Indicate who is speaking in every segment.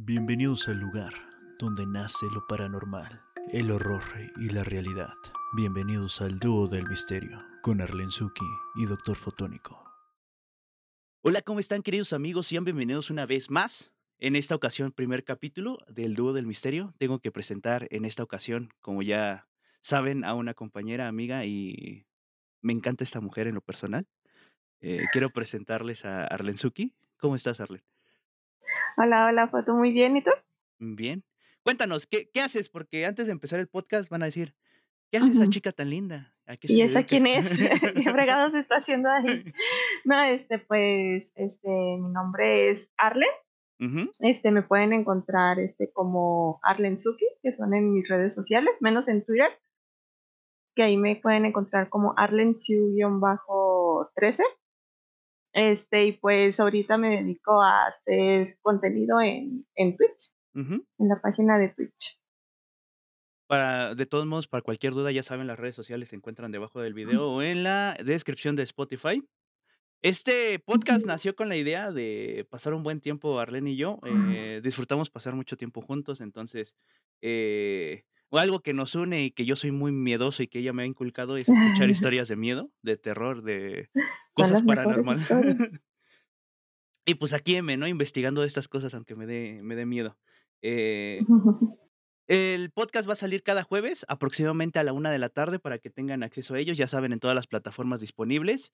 Speaker 1: Bienvenidos al lugar donde nace lo paranormal, el horror y la realidad. Bienvenidos al dúo del misterio con Arlen Suki y Doctor Fotónico.
Speaker 2: Hola, ¿cómo están queridos amigos? Sean bienvenidos una vez más. En esta ocasión, primer capítulo del dúo del misterio. Tengo que presentar en esta ocasión, como ya saben, a una compañera, amiga y me encanta esta mujer en lo personal. Eh, quiero presentarles a Arlen Suki. ¿Cómo estás, Arlen?
Speaker 3: Hola, hola, Foto, muy bien, ¿y tú?
Speaker 2: Bien. Cuéntanos, ¿qué, ¿qué haces? Porque antes de empezar el podcast van a decir, ¿qué hace esa chica tan linda? ¿A qué
Speaker 3: ¿Y esa quién es? ¿Qué fregados está haciendo ahí? No, este, pues, este, mi nombre es Arlen. Este, me pueden encontrar, este, como Arlen Suki, que son en mis redes sociales, menos en Twitter, que ahí me pueden encontrar como Arlen-13. Este, y pues ahorita me dedico a hacer contenido en, en Twitch, en la página de Twitch.
Speaker 2: Para, de todos modos, para cualquier duda, ya saben, las redes sociales se encuentran debajo del video o en la descripción de Spotify. Este podcast nació con la idea de pasar un buen tiempo, Arlene y yo. eh, disfrutamos pasar mucho tiempo juntos, entonces, eh, o algo que nos une y que yo soy muy miedoso y que ella me ha inculcado es escuchar historias de miedo, de terror, de cosas paranormales. y pues aquí M, ¿no? Investigando estas cosas, aunque me dé, me dé miedo. Eh, el podcast va a salir cada jueves, aproximadamente a la una de la tarde, para que tengan acceso a ellos. Ya saben, en todas las plataformas disponibles.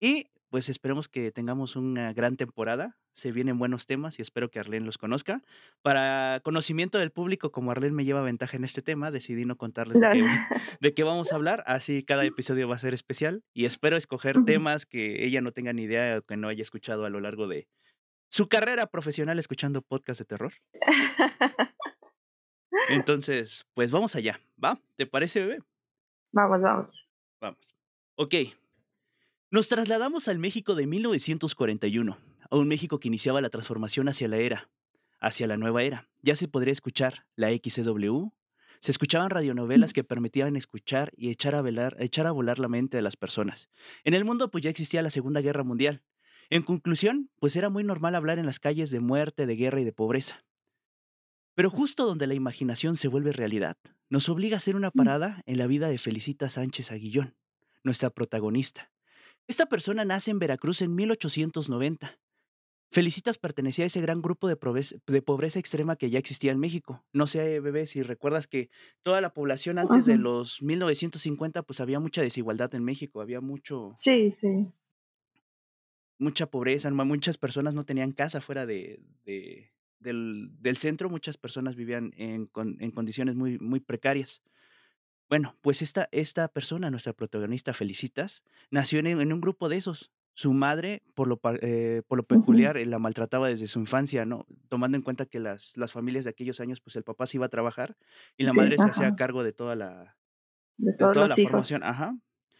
Speaker 2: Y pues esperemos que tengamos una gran temporada. Se vienen buenos temas y espero que Arlene los conozca. Para conocimiento del público, como Arlene me lleva ventaja en este tema, decidí no contarles de qué, de qué vamos a hablar. Así cada episodio va a ser especial. Y espero escoger temas que ella no tenga ni idea o que no haya escuchado a lo largo de su carrera profesional escuchando podcast de terror. Entonces, pues vamos allá, ¿va? ¿Te parece, bebé?
Speaker 3: Vamos, vamos.
Speaker 2: Vamos. Ok. Nos trasladamos al México de 1941, a un México que iniciaba la transformación hacia la era, hacia la nueva era. Ya se podría escuchar la XCW. Se escuchaban radionovelas que permitían escuchar y echar a, velar, echar a volar la mente de las personas. En el mundo pues ya existía la Segunda Guerra Mundial. En conclusión, pues era muy normal hablar en las calles de muerte, de guerra y de pobreza. Pero justo donde la imaginación se vuelve realidad, nos obliga a hacer una parada en la vida de Felicita Sánchez Aguillón, nuestra protagonista. Esta persona nace en Veracruz en 1890. Felicitas pertenecía a ese gran grupo de, pobreza, de pobreza extrema que ya existía en México. No sé, bebé, si recuerdas que toda la población antes de los 1950, pues había mucha desigualdad en México, había mucho,
Speaker 3: Sí, sí.
Speaker 2: mucha pobreza, muchas personas no tenían casa fuera de, de- del, del centro, muchas personas vivían en, en condiciones muy, muy precarias. Bueno, pues esta, esta persona, nuestra protagonista Felicitas, nació en, en un grupo de esos. Su madre, por lo, eh, por lo peculiar, eh, la maltrataba desde su infancia, ¿no? Tomando en cuenta que las, las familias de aquellos años, pues el papá se iba a trabajar y la
Speaker 3: Sí,
Speaker 2: madre se hacía cargo de toda la,
Speaker 3: De
Speaker 2: toda la
Speaker 3: hijos.
Speaker 2: formación, ajá.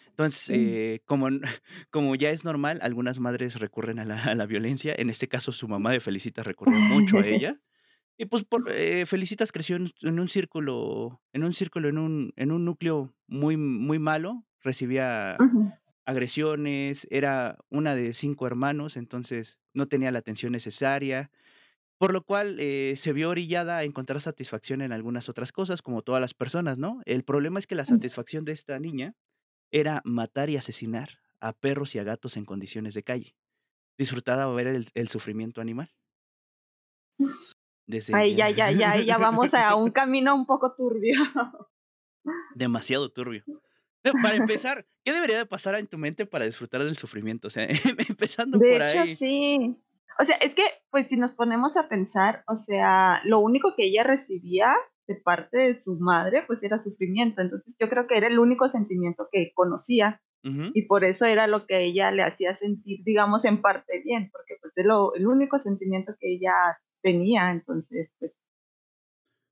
Speaker 2: Entonces,
Speaker 3: Sí.
Speaker 2: eh, como, como ya es normal, algunas madres recurren a la, a la violencia. En este caso, su mamá de Felicitas recurrió mucho a ella. Y pues por, eh, Felicitas creció en, en un círculo, en un círculo, en un, en un núcleo muy, muy malo. Recibía agresiones, era una de cinco hermanos, entonces no tenía la atención necesaria. Por lo cual eh, se vio orillada a encontrar satisfacción en algunas otras cosas, como todas las personas, ¿no? El problema es que la satisfacción de esta niña era matar y asesinar a perros y a gatos en condiciones de calle. Disfrutaba ver el, el sufrimiento animal.
Speaker 3: Ahí ya, ya, ya, ya vamos a un camino un poco turbio.
Speaker 2: demasiado turbio. Para empezar, ¿qué debería de pasar en tu mente para disfrutar del sufrimiento? O sea, empezando
Speaker 3: De
Speaker 2: por
Speaker 3: hecho,
Speaker 2: ahí.
Speaker 3: sí. O sea, es que, pues si nos ponemos a pensar, o sea, lo único que ella recibía de parte de su madre, pues era sufrimiento. Entonces yo creo que era el único sentimiento que conocía
Speaker 2: Ujú.
Speaker 3: y por eso era lo que ella le hacía sentir, digamos, en parte bien, porque pues es lo, el único sentimiento que ella tenía. Entonces, pues,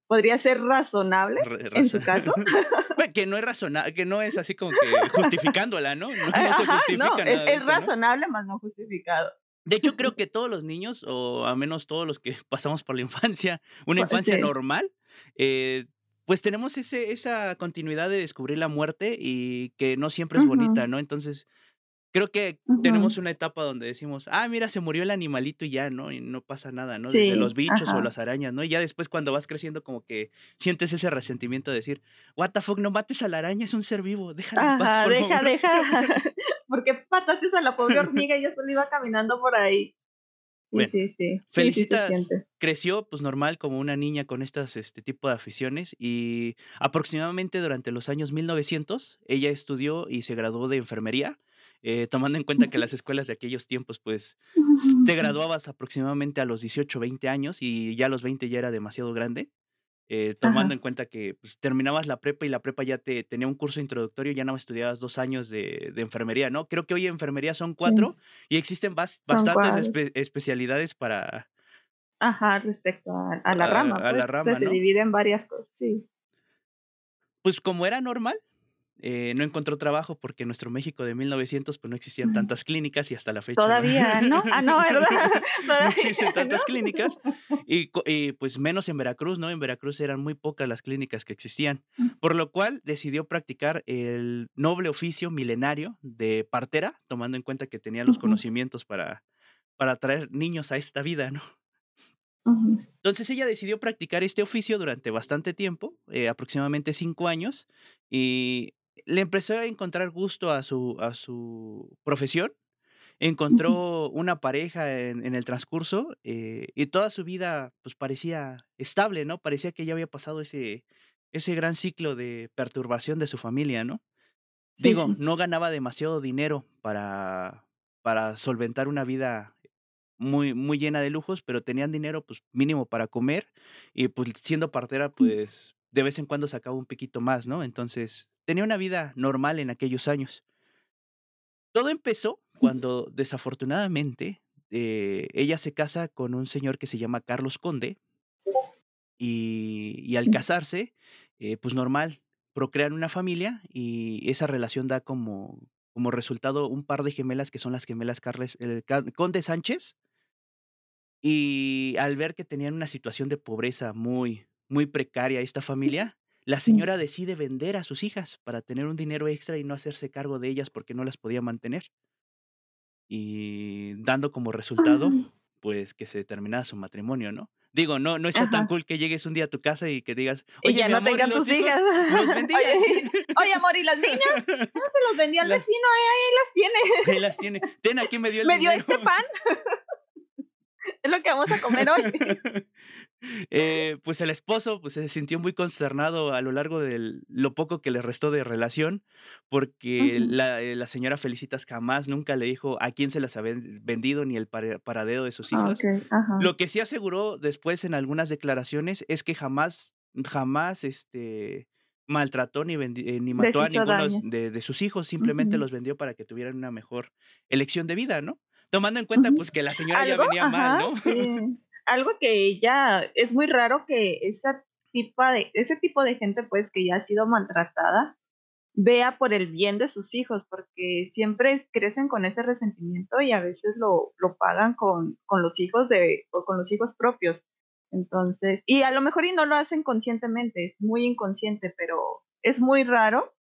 Speaker 3: podría ser razonable
Speaker 2: Re-
Speaker 3: en su caso.
Speaker 2: Bueno, que no es razonable, que no es así como que justificándola, ¿no? No, no se justifica
Speaker 3: no,
Speaker 2: nada
Speaker 3: es,
Speaker 2: de
Speaker 3: es
Speaker 2: esto, ¿no?
Speaker 3: razonable, más no justificado.
Speaker 2: De hecho, creo que todos los niños, o al menos todos los que pasamos por la infancia, una
Speaker 3: Pues,
Speaker 2: infancia
Speaker 3: sí.
Speaker 2: normal, eh, pues tenemos ese, esa continuidad de descubrir la muerte y que no siempre es bonita. ¿no? Entonces, Creo que tenemos una etapa donde decimos, ah, mira, se murió el animalito y ya, ¿no? Y no pasa nada, ¿no? Desde los bichos o las arañas, ¿no? Y ya después cuando vas creciendo como que sientes ese resentimiento de decir, what the fuck, no mates a la araña, es un ser vivo, déjala en paz, por
Speaker 3: deja,
Speaker 2: favor.
Speaker 3: deja. ¿Por qué pataste a la pobre hormiga y ya solo iba caminando por ahí? Sí,
Speaker 2: Bueno,
Speaker 3: sí, sí.
Speaker 2: Felicitas creció pues normal como una niña con estas este tipo de aficiones y aproximadamente durante los años 1900 ella estudió y se graduó de enfermería, eh, tomando en cuenta que las escuelas de aquellos tiempos pues te graduabas aproximadamente a los 18, 20 años y ya a los 20 ya era demasiado grande, eh, tomando
Speaker 3: Ajá.
Speaker 2: en cuenta que pues, terminabas la prepa y la prepa ya te tenía un curso introductorio, ya no estudiabas dos años de, de enfermería, ¿no? Creo que hoy enfermería son
Speaker 3: Sí,
Speaker 2: cuatro y existen bas- bastantes espe- especialidades para,
Speaker 3: Ajá, respecto a, a la
Speaker 2: a,
Speaker 3: rama,
Speaker 2: a
Speaker 3: pues.
Speaker 2: la
Speaker 3: O sea,
Speaker 2: rama,
Speaker 3: se
Speaker 2: ¿no?
Speaker 3: divide en varias cosas, sí.
Speaker 2: Pues como era normal, eh, no encontró trabajo porque en nuestro México de 1900 pues no existían tantas clínicas y hasta la fecha
Speaker 3: Todavía, ¿no? Ah, no, ¿verdad?
Speaker 2: no existen tantas clínicas y, y, pues menos en Veracruz, ¿no? En Veracruz eran muy pocas las clínicas que existían, por lo cual decidió practicar el noble oficio milenario de partera, tomando en cuenta que tenía los conocimientos para, para traer niños a esta vida, ¿no? Entonces ella decidió practicar este oficio durante bastante tiempo, eh, aproximadamente cinco años, y le empezó a encontrar gusto a su, a su profesión. Encontró una pareja en, en el transcurso eh, y toda su vida pues parecía estable, ¿no? Parecía que ya había pasado ese, ese gran ciclo de perturbación de su familia, ¿no? Digo, no ganaba demasiado dinero para, para solventar una vida muy, muy llena de lujos, pero tenían dinero, pues, mínimo para comer, y, pues, siendo partera, pues, de vez en cuando sacaba un poquito más, ¿no? Entonces, tenía una vida normal en aquellos años. Todo empezó cuando, desafortunadamente, eh, ella se casa con un señor que se llama Carlos Conde, y y al casarse, eh, pues, normal, procrean una familia, y esa relación da como como resultado un par de gemelas, que son las gemelas Carles Ca Conde Sánchez. Y al ver que tenían una situación de pobreza muy, muy precaria esta familia, la señora decide vender a sus hijas para tener un dinero extra y no hacerse cargo de ellas porque no las podía mantener. Y dando como resultado,
Speaker 3: Ay.
Speaker 2: pues, que se terminara su matrimonio, ¿no? Digo, no no está tan
Speaker 3: Ajá.
Speaker 2: cool que llegues un día a tu casa y que digas: "Oye,
Speaker 3: ya
Speaker 2: mi
Speaker 3: no
Speaker 2: amor, ¿y
Speaker 3: tengan tus hijas.
Speaker 2: hijos?". Los vendía.
Speaker 3: Oye, oye, amor, ¿y las niñas? No, se los vendí al
Speaker 2: Las
Speaker 3: vecino, eh, ahí las tiene.
Speaker 2: ahí las tiene. Ten, aquí me dio el
Speaker 3: Me dio
Speaker 2: dinero.
Speaker 3: este pan. Es lo que vamos a comer hoy.
Speaker 2: Eh, pues el esposo, pues, se sintió muy consternado a lo largo del lo poco que le restó de relación, porque la, eh, la señora Felicitas jamás nunca le dijo a quién se las había vendido ni el paradero de sus
Speaker 3: Ah,
Speaker 2: hijas.
Speaker 3: ajá.
Speaker 2: Lo que sí aseguró después en algunas declaraciones es que jamás jamás, este, maltrató ni eh, ni mató a ninguno de de sus hijos, simplemente los vendió para que tuvieran una mejor elección de vida, ¿no? Tomando en cuenta, pues, que la señora ya venía mal,
Speaker 3: ajá,
Speaker 2: ¿no?
Speaker 3: sí. Algo que ya es muy raro que esta tipa de ese tipo de gente, pues, que ya ha sido maltratada, vea por el bien de sus hijos, porque siempre crecen con ese resentimiento y a veces lo lo pagan con con los hijos de o con los hijos propios. Entonces y a lo mejor y no lo hacen conscientemente, es muy inconsciente, pero es muy raro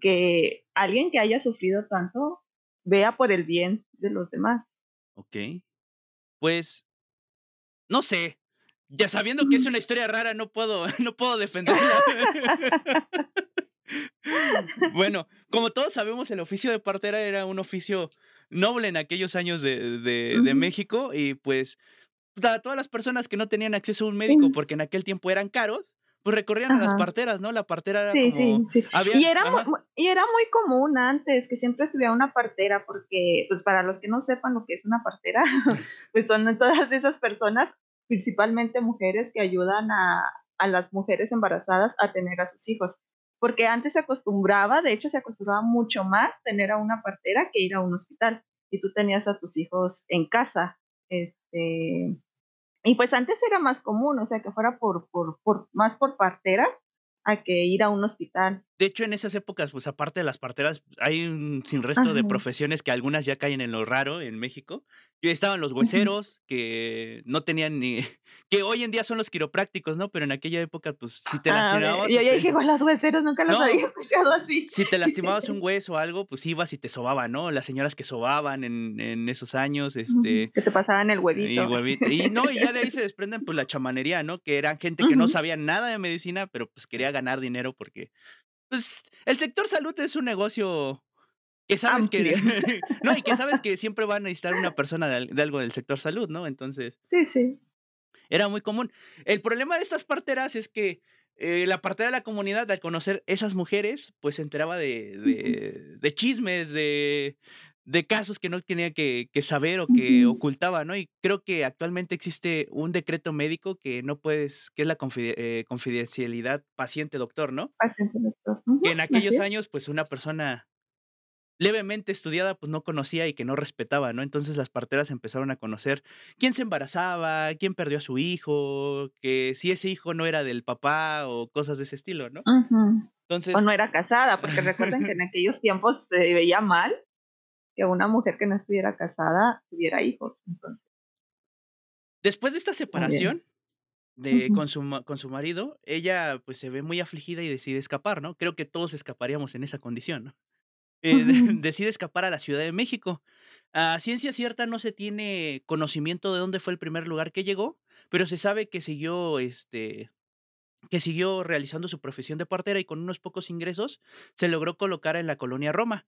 Speaker 3: que alguien que haya sufrido tanto vea por el bien de los demás.
Speaker 2: Okey. Pues no sé, ya sabiendo que es una historia rara, no puedo no puedo defenderla. Bueno, como todos sabemos, el oficio de partera era un oficio noble en aquellos años de de. México y, pues, a todas las personas que no tenían acceso a un médico, porque en aquel tiempo eran caros, pues recurrían a las parteras, ¿no? La partera era
Speaker 3: Sí,
Speaker 2: como
Speaker 3: sí, sí.
Speaker 2: había
Speaker 3: Y era mu
Speaker 2: ajá.
Speaker 3: mu y era muy común antes que siempre estuviera una partera, porque, pues, para los que no sepan lo que es una partera, pues, son todas esas personas, principalmente mujeres, que ayudan a a las mujeres embarazadas a tener a sus hijos. Porque antes se acostumbraba, de hecho, se acostumbraba mucho más tener a una partera que ir a un hospital, y tú tenías a tus hijos en casa. Este, y pues antes era más común, o sea, que fuera por por por más por partera a que ir a un hospital.
Speaker 2: De hecho, en esas épocas, pues aparte de las parteras, hay un sin resto de profesiones que algunas ya caen en lo raro en México. Y estaban los hueseros, que no tenían ni. que hoy en día son los quiroprácticos, ¿no? Pero en aquella época, pues si te ah, lastimabas.
Speaker 3: Yo ya dije, con los hueseros nunca los había escuchado así.
Speaker 2: Si te lastimabas un hueso o algo, pues ibas y te sobaban, ¿no? Las señoras que sobaban en, en esos años, este.
Speaker 3: Que te pasaban el huevito.
Speaker 2: Y, huevito. y no, y ya de ahí se desprenden, pues la chamanería, ¿no? Que eran gente que no sabía nada de medicina, pero pues quería ganar dinero porque pues el sector salud es un negocio que sabes que no y que sabes que siempre van a necesitar una persona de, algo del sector salud, ¿no? Entonces
Speaker 3: sí, sí.
Speaker 2: Era muy común. El problema de estas parteras es que eh, la partera de la comunidad, al conocer esas mujeres, pues se enteraba de, de, de chismes, de, de casos que no tenía que, saber o que ocultaba, ¿no? Y creo que actualmente existe un decreto médico que no puedes, que es la eh, confidencialidad paciente-doctor, ¿no?
Speaker 3: Paciente-doctor.
Speaker 2: que en aquellos años, pues una persona levemente estudiada, pues no conocía y que no respetaba, ¿no? Entonces las parteras empezaron a conocer quién se embarazaba, quién perdió a su hijo, que si ese hijo no era del papá o cosas de ese estilo, ¿no?
Speaker 3: Entonces, o no era casada, porque recuerden que en aquellos tiempos se veía mal que una mujer que no estuviera casada tuviera hijos.
Speaker 2: Después de esta separación de, con, su, con su marido, ella pues se ve muy afligida y decide escapar, ¿no? Creo que todos escaparíamos en esa condición, ¿no? Eh, decide escapar a la Ciudad de México. A ciencia cierta no se tiene conocimiento de dónde fue el primer lugar que llegó, pero se sabe que siguió este que siguió realizando su profesión de partera y con unos pocos ingresos se logró colocar en la colonia Roma.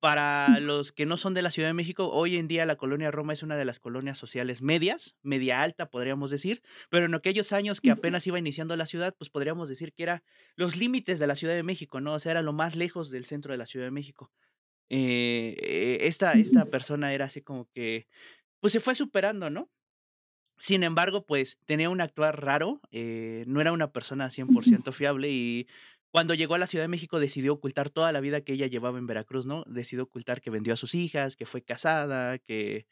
Speaker 2: Para los que no son de la Ciudad de México, hoy en día la colonia Roma es una de las colonias sociales medias, media alta podríamos decir, pero en aquellos años que apenas iba iniciando la ciudad, pues podríamos decir que era los límites de la Ciudad de México, ¿no? O sea, era lo más lejos del centro de la Ciudad de México. Eh, eh, esta, esta persona era así como que, pues se fue superando, ¿no? Sin embargo, pues tenía un actuar raro, eh, no era una persona 100% fiable y cuando llegó a la Ciudad de México decidió ocultar toda la vida que ella llevaba en Veracruz, ¿no? Decidió ocultar que vendió a sus hijas, que fue casada, que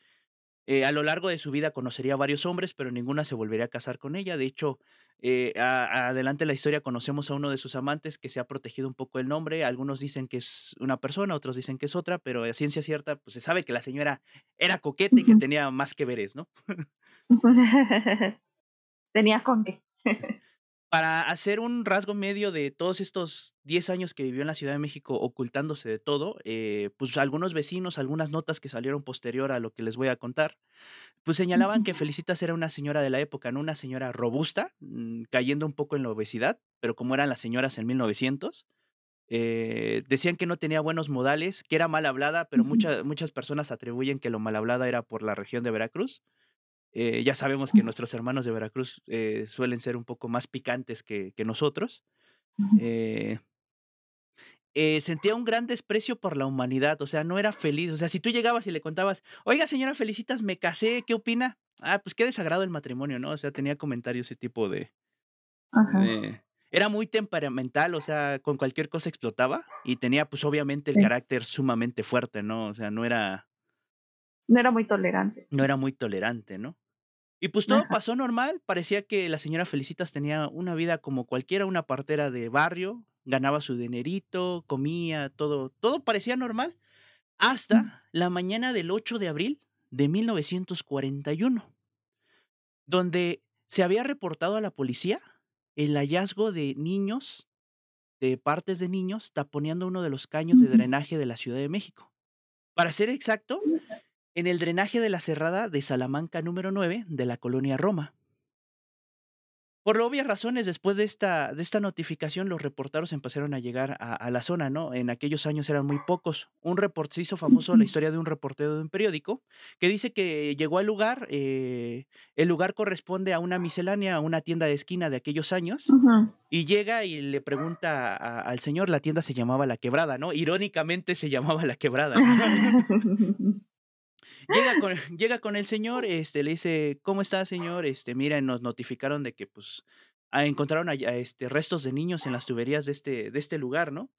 Speaker 2: eh, a lo largo de su vida conocería a varios hombres, pero ninguna se volvería a casar con ella. De hecho, eh, adelante en la historia conocemos a uno de sus amantes que se ha protegido un poco el nombre. Algunos dicen que es una persona, otros dicen que es otra, pero a ciencia cierta, pues se sabe que la señora era coqueta y que tenía más que veres, ¿no?
Speaker 3: tenía con qué.
Speaker 2: para hacer un rasgo medio de todos estos 10 años que vivió en la Ciudad de México ocultándose de todo, eh, pues algunos vecinos, algunas notas que salieron posterior a lo que les voy a contar, pues señalaban que Felicitas era una señora de la época, no una señora robusta, mm, cayendo un poco en la obesidad, pero como eran las señoras en 1900. Eh, decían que no tenía buenos modales, que era mal hablada, pero muchas muchas personas atribuyen que lo mal hablada era por la región de Veracruz. Eh, ya sabemos que nuestros hermanos de Veracruz eh, suelen ser un poco más picantes que, que nosotros. Eh, sentía un gran desprecio por la humanidad, o sea, no era feliz. O sea, si tú llegabas y le contabas, oiga, señora Felicitas, me casé, ¿qué opina? Ah, pues qué desagrado el matrimonio, ¿no? O sea, tenía comentarios ese tipo de, era muy temperamental, o sea, con cualquier cosa explotaba y tenía, pues, obviamente el carácter sumamente fuerte, ¿no? O sea, no era.
Speaker 3: No era muy tolerante.
Speaker 2: No era muy tolerante, ¿no? Y pues todo pasó normal, parecía que la señora Felicitas tenía una vida como cualquiera, una partera de barrio, ganaba su dinerito, comía, todo, todo parecía normal, hasta la mañana del 8 de abril de 1941, donde se había reportado a la policía el hallazgo de niños, de partes de niños, taponeando uno de los caños de drenaje de la Ciudad de México. Para ser exacto, en el drenaje de la cerrada de Salamanca número 9 de la colonia Roma. Por obvias razones, después de esta, de esta notificación, los reporteros empezaron a llegar a, la zona, ¿no? En aquellos años eran muy pocos. Un reporte se hizo famoso la historia de un reportero de un periódico que dice que llegó al lugar, eh, el lugar corresponde a una miscelánea, a una tienda de esquina de aquellos años, y llega y le pregunta al señor, la tienda se llamaba La Quebrada, ¿no? Irónicamente se llamaba La Quebrada. Llega con, llega con el señor, este, le dice, ¿cómo está, señor? Este, mira, nos notificaron de que, pues, ah, encontraron allá, este, restos de niños en las tuberías de este, de este lugar, ¿no?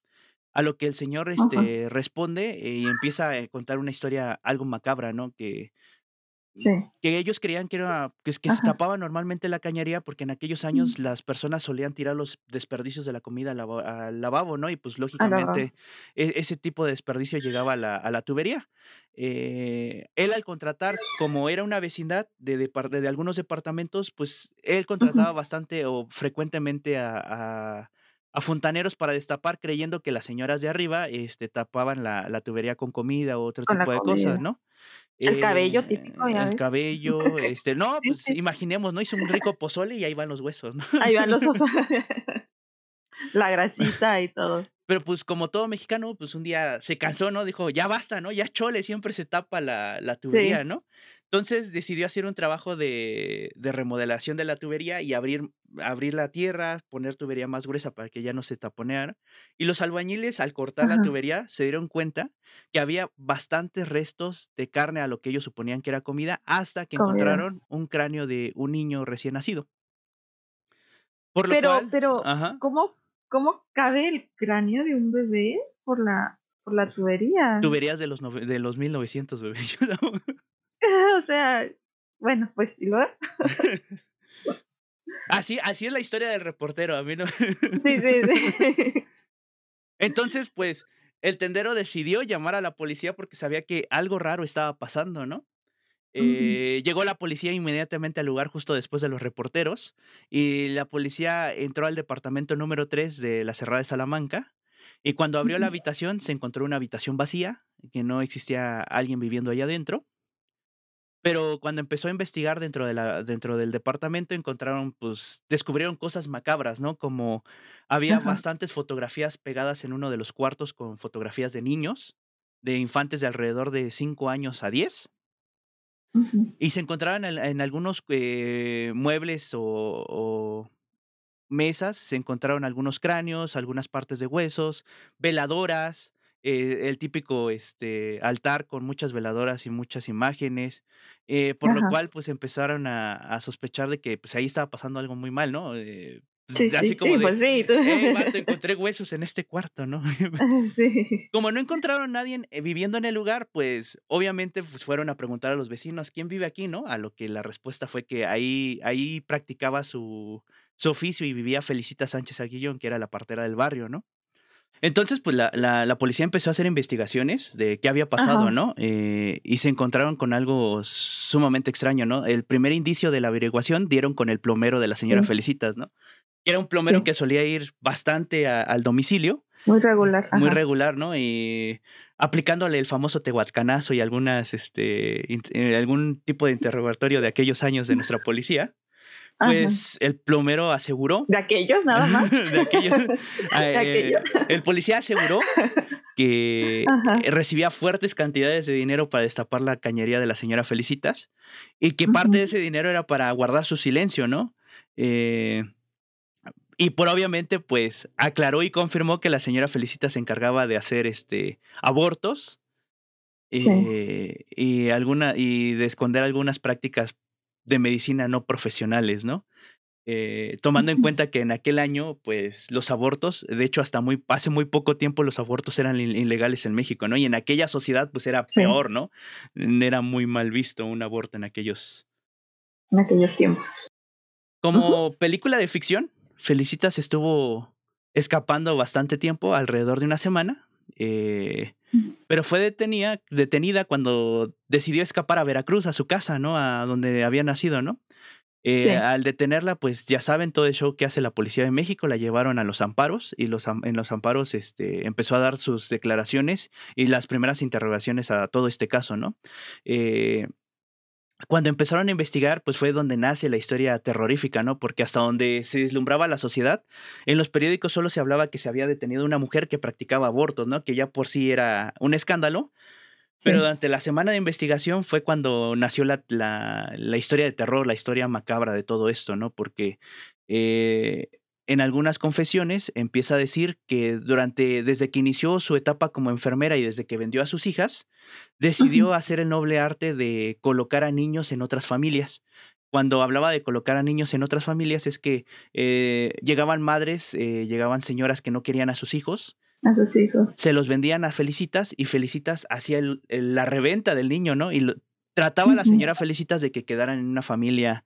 Speaker 2: A lo que el señor, este, responde y empieza a contar una historia algo macabra, ¿no? Que que ellos creían que era que, que se tapaba normalmente la cañería porque en aquellos años las personas solían tirar los desperdicios de la comida al, lavabo, ¿no? Y pues lógicamente e, ese tipo de desperdicio llegaba a la, tubería. Eh, él al contratar, como era una vecindad de, de, algunos departamentos, pues él contrataba bastante o frecuentemente a, a, fontaneros para destapar, creyendo que las señoras de arriba este, tapaban la, tubería con comida o otro tipo de cosas, ¿no?
Speaker 3: El cabello típico,
Speaker 2: ya El cabello, este, no, pues imaginemos, ¿no? Hizo un rico pozole y ahí van los huesos, ¿no?
Speaker 3: Ahí van los huesos. La grasita y todo.
Speaker 2: Pero pues como todo mexicano, pues un día se cansó, ¿no? Dijo, ya basta, ¿no? Ya chole, siempre se tapa la, la tubería, ¿no? Entonces decidió hacer un trabajo de, de, remodelación de la tubería y abrir, abrir la tierra, poner tubería más gruesa para que ya no se taponeara. Y los albañiles, al cortar la tubería, se dieron cuenta que había bastantes restos de carne a lo que ellos suponían que era comida, hasta que encontraron un cráneo de un niño recién nacido.
Speaker 3: Por lo pero, pero, ¿cómo, ¿cómo cabe el cráneo de un bebé por la, por la tubería?
Speaker 2: Tuberías de los, de los 1900, bebé.
Speaker 3: o sea, bueno, pues y luego.
Speaker 2: así, así es la historia del reportero, a mí no.
Speaker 3: sí, sí, sí.
Speaker 2: Entonces, pues, el tendero decidió llamar a la policía porque sabía que algo raro estaba pasando, ¿no? Eh, llegó la policía inmediatamente al lugar justo después de los reporteros y la policía entró al departamento número 3 de la Cerrada de Salamanca y cuando abrió la habitación se encontró una habitación vacía, que no existía alguien viviendo allá adentro. Pero cuando empezó a investigar dentro, de la, dentro del departamento, encontraron, pues, descubrieron cosas macabras, ¿no? Como había bastantes fotografías pegadas en uno de los cuartos con fotografías de niños, de infantes de alrededor de 5 años a 10. Y se encontraban en, algunos eh, muebles o, mesas, se encontraron algunos cráneos, algunas partes de huesos, veladoras, eh, el típico este, altar con muchas veladoras y muchas imágenes, eh, por lo cual pues empezaron a, sospechar de que pues ahí estaba pasando algo muy mal, ¿no? Eh,
Speaker 3: pues, así como de, pues sí.
Speaker 2: encontré huesos en este cuarto, ¿no?
Speaker 3: sí.
Speaker 2: Como no encontraron a nadie viviendo en el lugar, pues obviamente pues, fueron a preguntar a los vecinos, ¿quién vive aquí, no? A lo que la respuesta fue que ahí, ahí practicaba su, su oficio y vivía Felicita Sánchez Aguillón, que era la partera del barrio, ¿no? Entonces, pues la, la, policía empezó a hacer investigaciones de qué había pasado, ¿no? Eh, y se encontraron con algo sumamente extraño, ¿no? El primer indicio de la averiguación dieron con el plomero de la señora Felicitas, ¿no? Era un plomero que solía ir bastante al domicilio.
Speaker 3: Muy regular.
Speaker 2: Muy regular, ¿no? Y aplicándole el famoso tehuatcanazo y algunas, este, eh, algún tipo de interrogatorio de aquellos años de nuestra policía pues el plomero aseguró.
Speaker 3: De aquellos, nada más.
Speaker 2: de aquellos. Ah, eh, el policía aseguró que eh, recibía fuertes cantidades de dinero para destapar la cañería de la señora Felicitas y que parte de ese dinero era para guardar su silencio, ¿no? Eh, y por obviamente, pues aclaró y confirmó que la señora Felicitas se encargaba de hacer este abortos y alguna y de esconder algunas prácticas de medicina no profesionales, ¿no? Eh, tomando en cuenta que en aquel año, pues los abortos, de hecho hasta muy, hace muy poco tiempo los abortos eran ilegales en México, ¿no? Y en aquella sociedad, pues era peor, ¿no? Era muy mal visto un aborto en aquellos...
Speaker 3: En aquellos tiempos.
Speaker 2: Como película de ficción, Felicitas estuvo escapando bastante tiempo, alrededor de una semana, eh, pero fue detenida, detenida cuando decidió escapar a Veracruz, a su casa, ¿no? A donde había nacido, ¿no? Eh, al detenerla, pues ya saben todo el show que hace la Policía de México, la llevaron a los amparos y los, en los amparos este, empezó a dar sus declaraciones y las primeras interrogaciones a todo este caso, ¿no? Eh, cuando empezaron a investigar, pues fue donde nace la historia terrorífica, ¿no? Porque hasta donde se deslumbraba la sociedad, en los periódicos solo se hablaba que se había detenido una mujer que practicaba abortos, ¿no? Que ya por sí era un escándalo. Pero durante la semana de investigación fue cuando nació la, la, la, historia de terror, la historia macabra de todo esto, ¿no? Porque eh, en algunas confesiones empieza a decir que durante, desde que inició su etapa como enfermera y desde que vendió a sus hijas, decidió hacer el noble arte de colocar a niños en otras familias. Cuando hablaba de colocar a niños en otras familias es que eh, llegaban madres, eh, llegaban señoras que no querían a sus hijos.
Speaker 3: A sus hijos.
Speaker 2: Se los vendían a Felicitas y Felicitas hacía la reventa del niño, ¿no? Y trataba a la señora Felicitas de que quedaran en una familia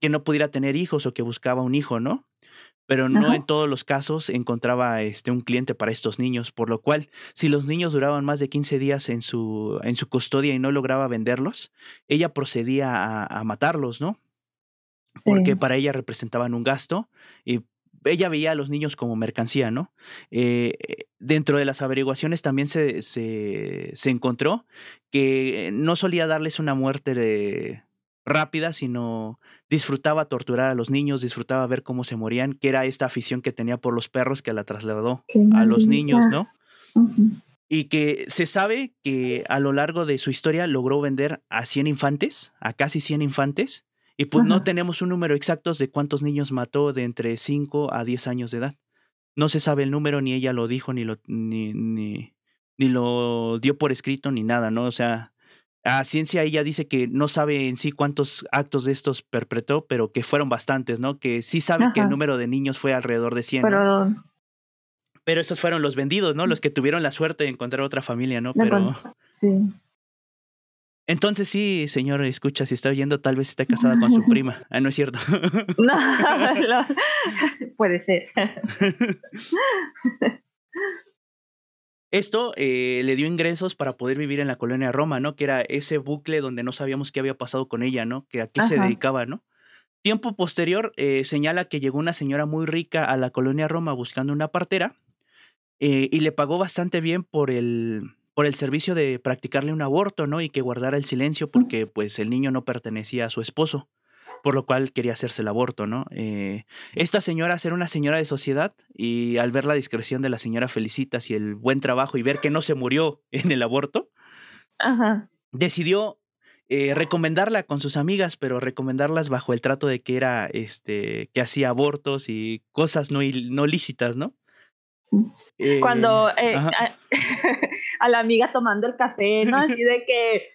Speaker 2: que no pudiera tener hijos o que buscaba un hijo, ¿no? Pero no
Speaker 3: Ajá.
Speaker 2: en todos los casos encontraba este, un cliente para estos niños, por lo cual, si los niños duraban más de 15 días en su, en su custodia y no lograba venderlos, ella procedía a, a matarlos, ¿no? Porque para ella representaban un gasto y ella veía a los niños como mercancía, ¿no? Eh, eh, dentro de las averiguaciones también se, se, se encontró que no solía darles una muerte de- rápida, sino disfrutaba torturar a los niños, disfrutaba ver cómo se morían, que era esta afición que tenía por los perros que la trasladó
Speaker 3: Qué
Speaker 2: a los niños. ¿no? Y que se sabe que a lo largo de su historia logró vender a 100 infantes, a casi 100 infantes, y pues no tenemos un número exacto de cuántos niños mató de entre 5 a 10 años de edad. No se sabe el número, ni ella lo dijo, ni lo, ni, ni, ni lo dio por escrito, ni nada, ¿no? O sea, a ciencia ella dice que no sabe en sí cuántos actos de estos perpetró, pero que fueron bastantes, ¿no? Que sí sabe que el número de niños fue alrededor de 100, ¿no?
Speaker 3: Pero
Speaker 2: Pero esos fueron los vendidos, ¿no? Los que tuvieron la suerte de encontrar otra familia, ¿no? Pero
Speaker 3: sí.
Speaker 2: entonces sí, señor, escucha, si está oyendo, tal vez esté casada con su prima. Ah, no es cierto.
Speaker 3: No, lo- puede ser.
Speaker 2: Esto eh, le dio ingresos para poder vivir en la colonia Roma, ¿no? Que era ese bucle donde no sabíamos qué había pasado con ella, ¿no? Que a qué se dedicaba, ¿no? Tiempo posterior eh, señala que llegó una señora muy rica a la colonia Roma buscando una partera eh, y le pagó bastante bien por el, por el servicio de practicarle un aborto, ¿no? Y que guardara el silencio porque pues el niño no pertenecía a su esposo, por lo cual quería hacerse el aborto, ¿no? Eh, esta señora era una señora de sociedad y al ver la discreción de la señora Felicitas y el buen trabajo y ver que no se murió en el aborto,
Speaker 3: Ajá.
Speaker 2: decidió eh, recomendarla con sus amigas, pero recomendarlas bajo el trato de que era, este, que hacía abortos y cosas no, no lícitas, ¿no?
Speaker 3: Cuando eh,
Speaker 2: ajá.
Speaker 3: a, a la amiga tomando el café, ¿no? Así de que.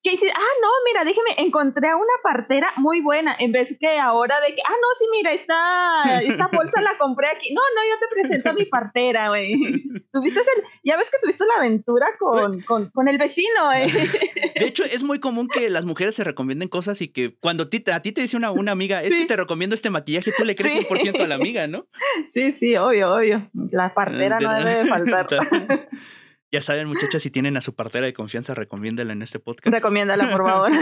Speaker 3: ¿Qué dice? Ah, no, mira, déjeme, encontré a una partera muy buena. En vez que ahora de que, ah, no, sí, mira, esta, esta bolsa la compré aquí. No, no, yo te presento a mi partera, güey. Tuviste el, ya ves que tuviste la aventura con, con, con el vecino, güey.
Speaker 2: De hecho, es muy común que las mujeres se recomienden cosas y que cuando ti- a ti te dice una, una amiga, es que te recomiendo este maquillaje, tú le crees
Speaker 3: Sí.
Speaker 2: 100% a la amiga, ¿no?
Speaker 3: Sí, sí, obvio, obvio. La partera no debe de faltar.
Speaker 2: Ya saben, muchachas, si tienen a su partera de confianza, recomiéndala en este podcast.
Speaker 3: Recomiéndala, por favor.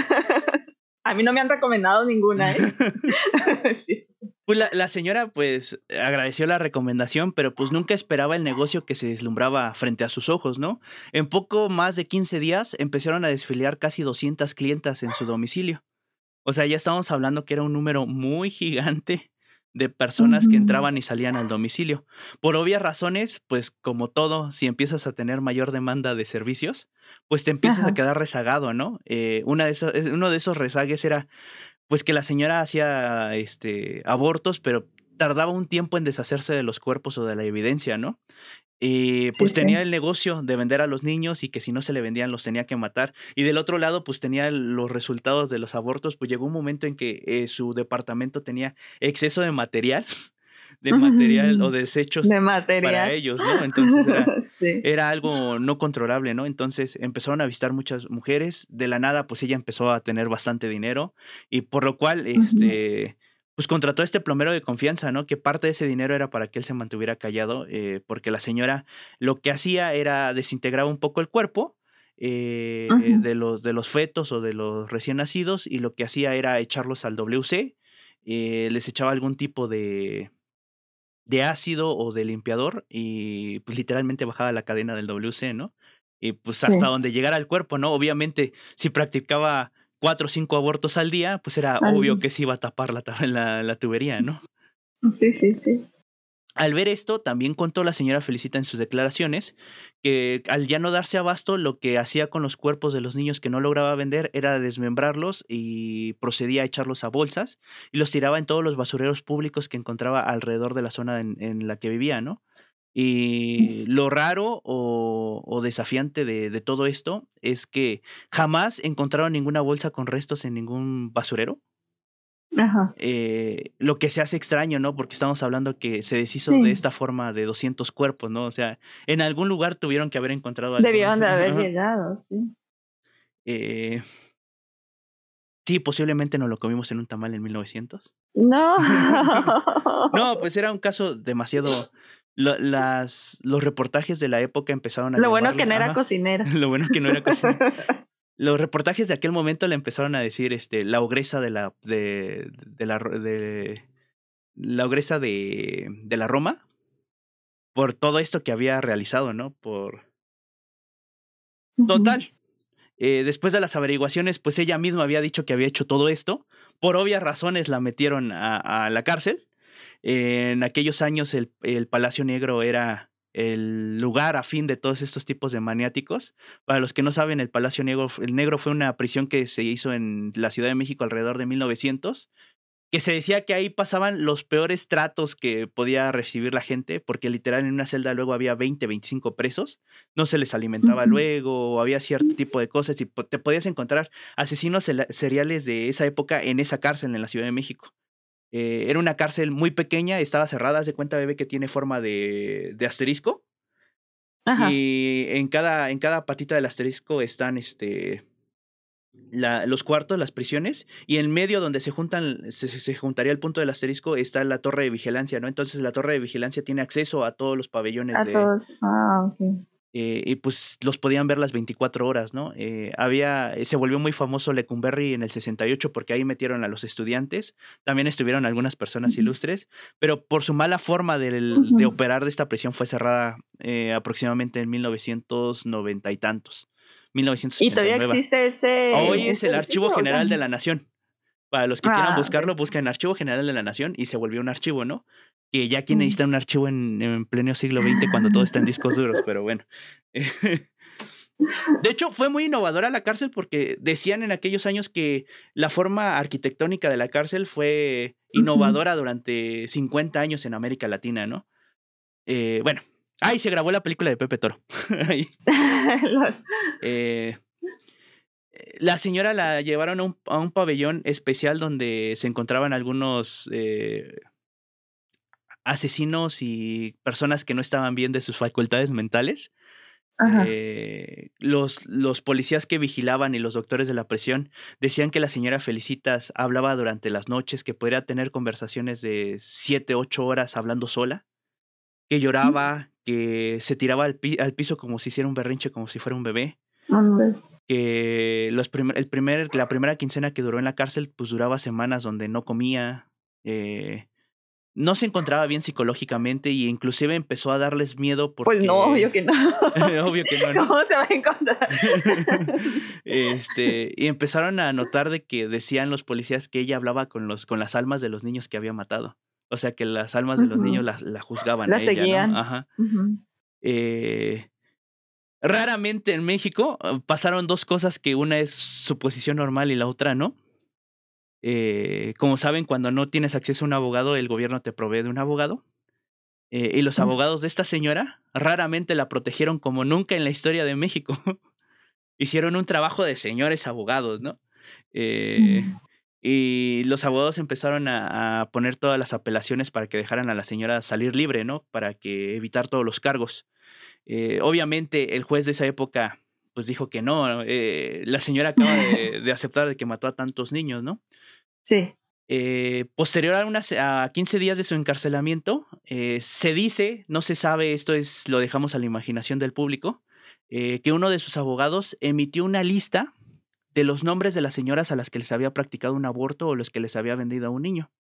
Speaker 3: A mí no me han recomendado ninguna, ¿eh? Sí.
Speaker 2: Pues la, la señora, pues, agradeció la recomendación, pero pues nunca esperaba el negocio que se deslumbraba frente a sus ojos, ¿no? En poco más de 15 días empezaron a desfiliar casi 200 clientas en su domicilio. O sea, ya estábamos hablando que era un número muy gigante de personas que entraban y salían al domicilio. Por obvias razones, pues como todo, si empiezas a tener mayor demanda de servicios, pues te empiezas
Speaker 3: Ajá.
Speaker 2: a quedar rezagado, ¿no? Eh, una de esas, uno de esos rezagues era pues que la señora hacía este, abortos, pero tardaba un tiempo en deshacerse de los cuerpos o de la evidencia, ¿no? Y pues
Speaker 3: Sí,
Speaker 2: tenía
Speaker 3: sí.
Speaker 2: el negocio de vender a los niños y que si no se le vendían los tenía que matar. Y del otro lado, pues tenía los resultados de los abortos, pues llegó un momento en que eh, su departamento tenía exceso de material, de material o desechos
Speaker 3: De
Speaker 2: para
Speaker 3: material.
Speaker 2: ellos, ¿no? Entonces era,
Speaker 3: Sí.
Speaker 2: era algo no controlable, ¿no? Entonces empezaron a visitar muchas mujeres, de la nada pues ella empezó a tener bastante dinero y por lo cual este pues contrató a este plomero de confianza, ¿no? Que parte de ese dinero era para que él se mantuviera callado, eh, porque la señora lo que hacía era desintegrar un poco el cuerpo eh, de, los, de los fetos o de los recién nacidos y lo que hacía era echarlos al WC, eh, les echaba algún tipo de, de ácido o de limpiador y pues literalmente bajaba la cadena del WC, ¿no? Y pues hasta
Speaker 3: Sí.
Speaker 2: donde llegara el cuerpo, ¿no? Obviamente, si practicaba cuatro o cinco abortos al día, pues era obvio que se iba a tapar la, ta- la, la tubería, ¿no?
Speaker 3: Sí, sí, sí.
Speaker 2: Al ver esto, también contó la señora Felicita en sus declaraciones que al ya no darse abasto, lo que hacía con los cuerpos de los niños que no lograba vender era desmembrarlos y procedía a echarlos a bolsas y los tiraba en todos los basureros públicos que encontraba alrededor de la zona en, en la que vivía, ¿no? Y lo raro o, o desafiante de, de todo esto es que jamás encontraron ninguna bolsa con restos en ningún basurero
Speaker 3: Ajá.
Speaker 2: eh, lo que se hace extraño, ¿no? Porque estamos hablando que se deshizo
Speaker 3: Sí.
Speaker 2: de esta forma de 200 cuerpos, ¿no? O sea, en algún lugar tuvieron que haber encontrado algo.
Speaker 3: Debieron de haber llegado, sí.
Speaker 2: Eh, Sí, posiblemente nos lo comimos en un tamal en 1900.
Speaker 3: No.
Speaker 2: no, pues era un caso demasiado... las, los reportajes de la época empezaron a...
Speaker 3: Lo bueno que no era cocinera.
Speaker 2: Lo bueno que no era cocinera. los reportajes de aquel momento le empezaron a decir este, la ogresa de la... de, de la... de la ogresa de, de la Roma por todo esto que había realizado, ¿no? Por... Total, eh, después de las averiguaciones, pues ella misma había dicho que había hecho todo esto. Por obvias razones la metieron a, la cárcel. En aquellos años el, el, Palacio Negro era el lugar a fin de todos estos tipos de maniáticos. Para los que no saben, el Palacio Negro, el Negro fue una prisión que se hizo en la Ciudad de México alrededor de 1900 que se decía que ahí pasaban los peores tratos que podía recibir la gente, porque literal en una celda luego había 20, 25 presos, no se les alimentaba luego, había cierto tipo de cosas, y te podías encontrar asesinos seriales de esa época en esa cárcel en la Ciudad de México. Eh, era una cárcel muy pequeña, estaba cerrada, de cuenta bebé que tiene forma de, de asterisco. Y en cada, en cada patita del asterisco están este, la, los cuartos, las prisiones, y en medio donde se juntan, se, juntaría el punto del asterisco, está la torre de vigilancia, ¿no? Entonces la torre de vigilancia tiene acceso a todos los pabellones de.
Speaker 3: Ah,
Speaker 2: eh, y pues los podían ver las 24 horas, ¿no? Eh, había, se volvió muy famoso Lecumberri en el 68 porque ahí metieron a los estudiantes, también estuvieron algunas personas ilustres, pero por su mala forma de, de operar de esta prisión fue cerrada eh, aproximadamente en 1990 y tantos. 1989. ¿Y todavía existe ese? Hoy es el Archivo General de la Nación. Para los que quieran ah, buscarlo, buscan Archivo General de la Nación y se volvió un archivo, ¿no? Que ya quien mm. necesita un archivo en, en pleno siglo XX cuando todo está en discos duros, pero bueno. De hecho, fue muy innovadora la cárcel porque decían en aquellos años que la forma arquitectónica de la cárcel fue innovadora durante 50 años en América Latina, ¿no? Eh, bueno, Ahí se grabó la película de Pepe Toro. Eh, la señora la llevaron a un, a un, pabellón especial donde se encontraban algunos eh, asesinos y personas que no estaban bien de sus facultades mentales. Eh, los, los policías que vigilaban y los doctores de la prisión decían que la señora Felicitas hablaba durante las noches, que podría tener conversaciones de siete, ocho horas hablando sola, que lloraba, que se tiraba al, al, piso como si hiciera un berrinche, como si fuera un bebé. Que los el primer, la primera quincena que duró en la cárcel, pues duraba semanas donde no comía, eh, no se encontraba bien psicológicamente y inclusive empezó a darles miedo porque...
Speaker 3: Pues no, obvio que no.
Speaker 2: obvio que no,
Speaker 3: ¿Cómo se va a encontrar?
Speaker 2: este, y empezaron a notar de que decían los policías que ella hablaba con, los, con las almas de los niños que había matado. O sea, que las almas de los niños la, la juzgaban a ella, ¿no? Ajá. eh, raramente en México ah, pasaron dos cosas que una es su posición normal y la otra no. Eh, como saben, cuando no tienes acceso a un abogado, el gobierno te provee de un abogado. Eh, y los abogados de esta señora raramente la protegieron como nunca en la historia de México. Hicieron un trabajo de señores abogados, ¿no? Eh, y los abogados empezaron a, poner todas las apelaciones para que dejaran a la señora salir libre, ¿no? Para que evitar todos los cargos. Eh, obviamente el juez de esa época pues dijo que no. Eh, la señora acaba de, aceptar de que mató a tantos niños, ¿no?
Speaker 3: Sí.
Speaker 2: Eh, posterior a, unas, a 15 días de su encarcelamiento, se dice, no se sabe, esto es lo dejamos a la imaginación del público, que uno de sus abogados emitió una lista de los nombres de las señoras a las que les había practicado un aborto o los que les había vendido a un niño.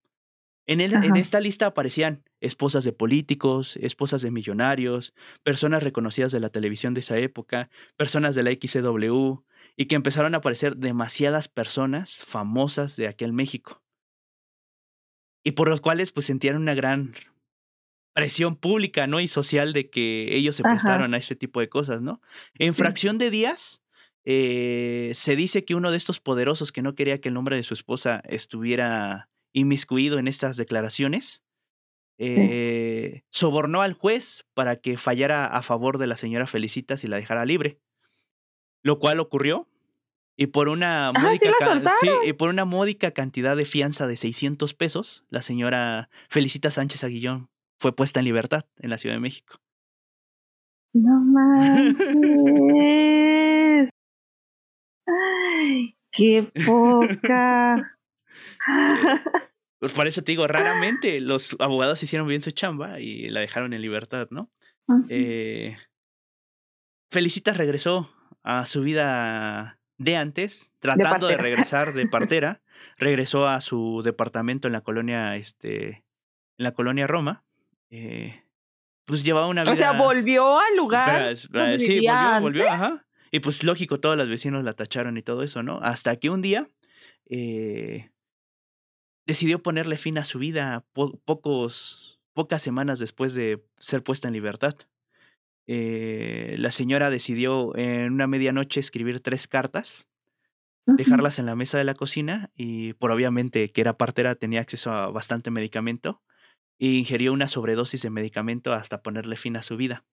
Speaker 2: En, en, esta lista aparecían esposas de políticos, esposas de millonarios, personas reconocidas de la televisión de esa época, personas de la XCW, y que empezaron a aparecer demasiadas personas famosas de aquel México. Y por los cuales pues sentían una gran presión pública, ¿no? Y social de que ellos se prestaron a ese tipo de cosas, ¿no? En fracción de días, eh, se dice que uno de estos poderosos que no quería que el nombre de su esposa estuviera inmiscuido en estas declaraciones, eh, sobornó al juez para que fallara a favor de la señora Felicitas y la dejara libre. Lo cual ocurrió. Y por una, módica, y por una módica cantidad de fianza de 600 pesos, la señora Felicita Sánchez Aguillón fue puesta en libertad en la Ciudad de México.
Speaker 3: No manches. ¡Qué poca!
Speaker 2: Pues por eso te digo, raramente los abogados hicieron bien su chamba y la dejaron en libertad, ¿no? eh, Felicitas regresó a su vida de antes, tratando de, regresar de partera, regresó a su departamento en la colonia, este, en la colonia Roma. Eh, pues llevaba una vida.
Speaker 3: O sea, volvió al lugar.
Speaker 2: Eh, sí, volvió, volvió, ajá. Y pues lógico, todos los vecinos la tacharon y todo eso, ¿no? Hasta que un día eh, decidió ponerle fin a su vida pocos, pocas semanas después de ser puesta en libertad. Eh, la señora decidió en una medianoche escribir tres cartas, dejarlas en la mesa de la cocina y por obviamente que era partera tenía acceso a bastante medicamento e ingirió una sobredosis de medicamento hasta ponerle fin a su vida.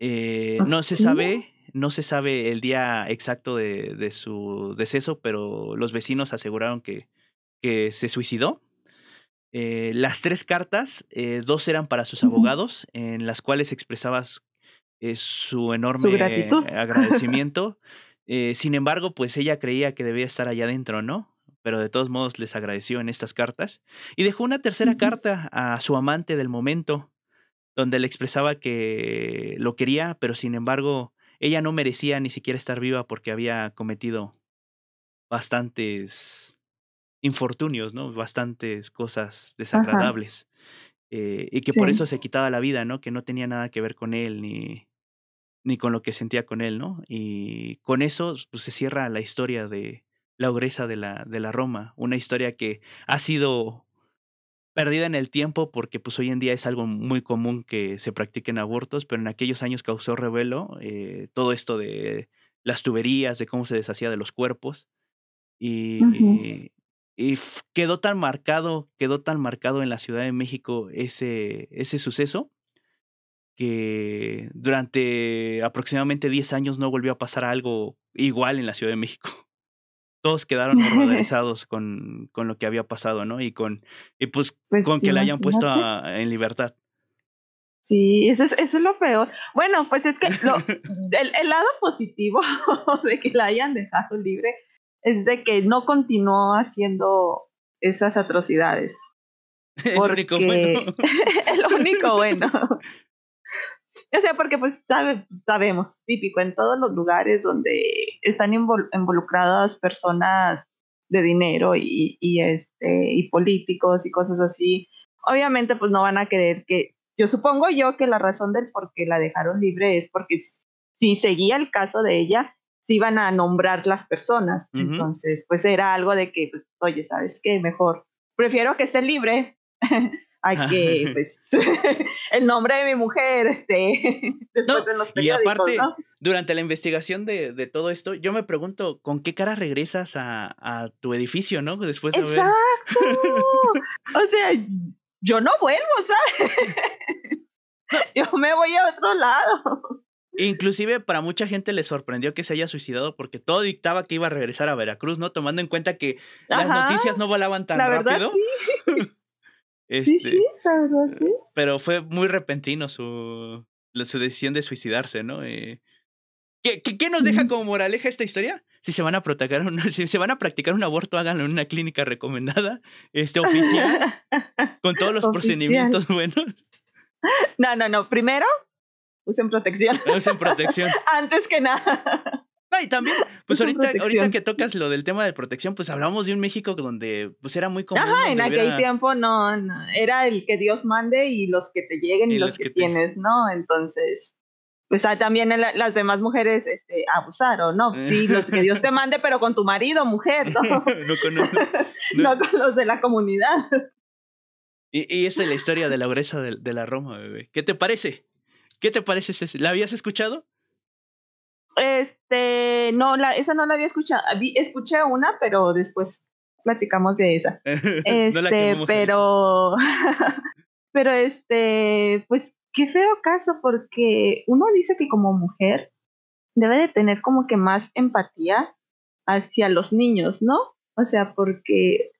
Speaker 2: Eh, no se sabe, no se sabe el día exacto de, de, su deceso, pero los vecinos aseguraron que, que se suicidó eh, las tres cartas, eh, dos eran para sus abogados, en las cuales expresabas eh, su enorme agradecimiento. sin embargo, pues ella creía que debía estar allá adentro, ¿no? Pero de todos modos les agradeció en estas cartas. Y dejó una tercera carta a su amante del momento, donde le expresaba que lo quería, pero sin embargo, ella no merecía ni siquiera estar viva porque había cometido bastantes infortunios, ¿no? Bastantes cosas desagradables. Eh, y que por eso se quitaba la vida, ¿no? Que no tenía nada que ver con él ni, ni con lo que sentía con él, ¿no? Y con eso pues, se cierra la historia de la ogresa de la, de la Roma, una historia que ha sido perdida en el tiempo porque pues hoy en día es algo muy común que se practiquen abortos, pero en aquellos años causó revelo eh, todo esto de las tuberías, de cómo se deshacía de los cuerpos. Y, y quedó tan marcado, quedó tan marcado en la Ciudad de México ese, ese suceso que durante aproximadamente 10 años no volvió a pasar algo igual en la Ciudad de México. Todos quedaron horrorizados con, con lo que había pasado, ¿no? Y con, y pues, pues con que la hayan puesto en libertad.
Speaker 3: Sí, eso es, eso es lo peor. Bueno, pues es que lo, el, el, lado positivo de que la hayan dejado libre es de que no continuó haciendo esas atrocidades.
Speaker 2: El único bueno.
Speaker 3: el único bueno. O sea, porque pues sabe, sabemos, típico, en todos los lugares donde están involucradas personas de dinero y, y, este, y políticos y cosas así, obviamente pues no van a querer que, yo supongo yo que la razón del por qué la dejaron libre es porque si seguía el caso de ella, iban a nombrar las personas. Entonces, pues era algo de que, pues, oye, ¿sabes qué? Mejor, prefiero que esté libre a que, pues, el nombre de mi mujer esté después de los
Speaker 2: Y aparte, durante la investigación de, de, todo esto, yo me pregunto, ¿con qué cara regresas a, a tu edificio, no? Después de
Speaker 3: ¡Exacto! o sea, yo no vuelvo, ¿sabes? yo me voy a otro lado.
Speaker 2: Inclusive para mucha gente le sorprendió que se haya suicidado porque todo dictaba que iba a regresar a Veracruz, ¿no? Tomando en cuenta que las noticias no volaban tan rápido.
Speaker 3: Este, sí,
Speaker 2: Pero fue muy repentino su, su decisión de suicidarse, ¿no? Eh, ¿qué, qué, nos deja como moraleja esta historia? Si se van a practicar un, si se van a practicar un aborto, háganlo en una clínica recomendada, este oficial, con todos los procedimientos buenos.
Speaker 3: No, no, no. Primero, usen protección.
Speaker 2: Usen protección.
Speaker 3: Antes que nada.
Speaker 2: Y también, pues ahorita, ahorita que tocas lo del tema de protección, pues hablamos de un México donde pues era muy común.
Speaker 3: Ajá, en aquel tiempo no, era el que Dios mande y los que te lleguen y, los, que, tienes, ¿no? Entonces, pues también las demás mujeres este, abusaron, ¿no? Sí, los que Dios te mande, pero con tu marido, mujer, ¿no? no, con, no. con los de la comunidad.
Speaker 2: Y, y esa es la historia de la obresa de, de la Roma, bebé. ¿Qué te parece? ¿Qué te parece? ¿La habías escuchado?
Speaker 3: Este, no, la, esa no la había escuchado. Escuché una, pero después platicamos de esa. Este, pero, pero este, pues qué feo caso, porque uno dice que como mujer debe de tener como que más empatía hacia los niños, ¿no? O sea, porque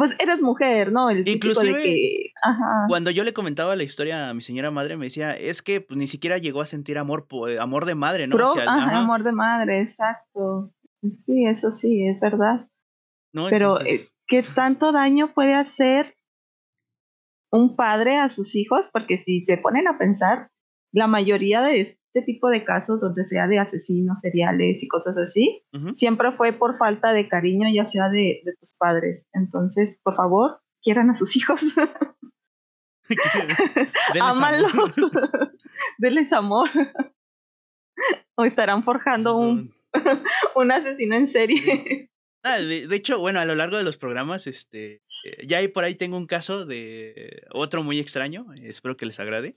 Speaker 3: pues eres mujer, ¿no? El
Speaker 2: Inclusive,
Speaker 3: de que, ajá.
Speaker 2: cuando yo le comentaba la historia a mi señora madre, me decía, es que pues, ni siquiera llegó a sentir amor, amor de madre, ¿no?
Speaker 3: Pro, ajá, amor de madre, exacto. Sí, eso sí, es verdad. No, Pero, eh, ¿qué tanto daño puede hacer un padre a sus hijos? Porque si se ponen a pensar, la mayoría de este tipo de casos, donde sea de asesinos seriales y cosas así, siempre fue por falta de cariño, ya sea de, tus padres. Entonces, por favor, quieran a sus hijos. Ámalos. Denles amor. o estarán forjando un, un asesino en serie.
Speaker 2: Ah, de, hecho, bueno, a lo largo de los programas, este, eh, ya ahí por ahí tengo un caso de otro muy extraño, espero que les agrade,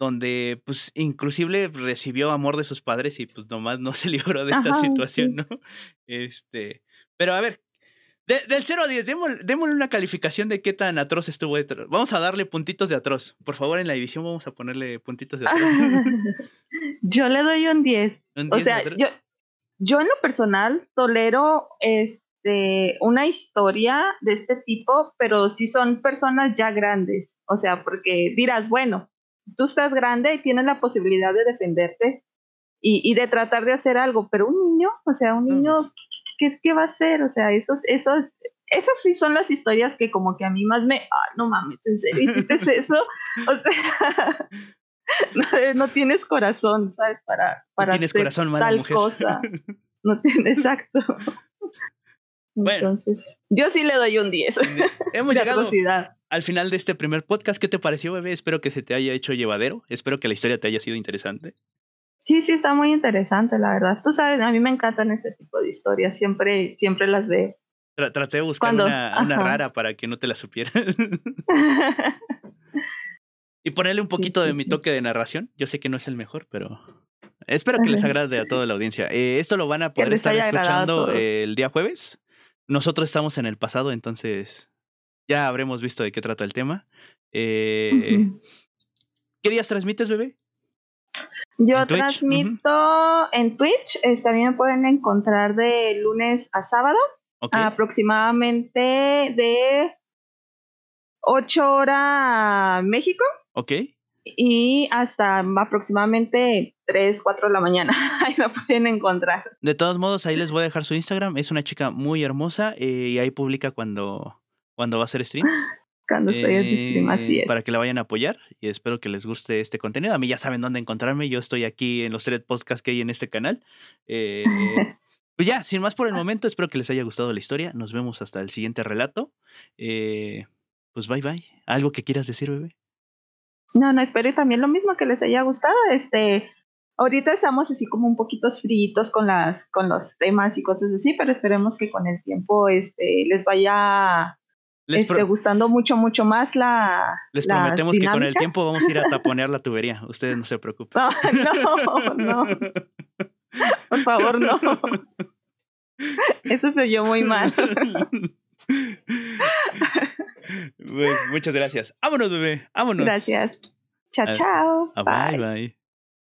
Speaker 2: donde pues inclusive recibió amor de sus padres y pues nomás no se libró de esta situación, ¿no? Este, pero a ver, del 0 a 10, démosle, una calificación de qué tan atroz estuvo esto. Vamos a darle puntitos de atroz. Por favor, en la edición vamos a ponerle puntitos de atroz.
Speaker 3: yo le doy un 10. o sea, yo, yo en lo personal tolero este, una historia de este tipo, pero si son personas ya grandes. O sea, porque dirás, bueno, tú estás grande y tienes la posibilidad de defenderte y, de tratar de hacer algo, pero un niño, o sea, un niño, ¿qué, qué va a hacer? O sea, esos, esos, esas sí son las historias que como que a mí más me, ah, no mames, ¿en serio hiciste eso? O sea, no, tienes corazón, ¿sabes? Para, para
Speaker 2: tienes corazón, tal cosa.
Speaker 3: No tienes, exacto. Entonces, yo sí le doy un 10.
Speaker 2: Hemos llegado al final de este primer podcast. ¿Qué te pareció, bebé? Espero que se te haya hecho llevadero. Espero que la historia te haya sido interesante.
Speaker 3: Sí, sí, está muy interesante, la verdad. Tú sabes, a mí me encantan este tipo de historias. Siempre, siempre las veo.
Speaker 2: traté de buscar una, una, rara para que no te la supieras. y ponerle un poquito de mi toque de narración. Yo sé que no es el mejor, pero espero que les agrade a toda la audiencia. Eh, esto lo van a poder estar escuchando el día jueves. Nosotros estamos en el pasado, entonces ya habremos visto de qué trata el tema. Eh, ¿Qué días transmites, bebé?
Speaker 3: Yo transmito en Twitch. también me pueden encontrar de lunes a sábado. Aproximadamente de 8 horas México.
Speaker 2: Ok.
Speaker 3: Y hasta aproximadamente 3, 4 de la mañana. ahí lo pueden encontrar.
Speaker 2: De todos modos, ahí les voy a dejar su Instagram. Es una chica muy hermosa eh, y ahí publica cuando, cuando va a hacer streams.
Speaker 3: Cuando estoy en stream, así
Speaker 2: es. Para que la vayan a apoyar y espero que les guste este contenido. A mí ya saben dónde encontrarme. Yo estoy aquí en los tres podcasts que hay en este canal. Eh, pues ya, sin más por el momento, espero que les haya gustado la historia. Nos vemos hasta el siguiente relato. Eh, pues bye bye. ¿Algo que quieras decir, bebé?
Speaker 3: No, no, espero también lo mismo que les haya gustado. Este, ahorita estamos así como un poquito fritos con las, con los temas y cosas así, pero esperemos que con el tiempo este, les vaya este, gustando mucho, mucho más la.
Speaker 2: Les prometemos que con el tiempo vamos a ir a taponear la tubería. Ustedes no se preocupen.
Speaker 3: No, no, no. Por favor, no. Eso se oyó muy mal.
Speaker 2: Pues muchas gracias. Vámonos, bebé. Vámonos.
Speaker 3: Gracias. Chao, chao.
Speaker 2: bye. bye.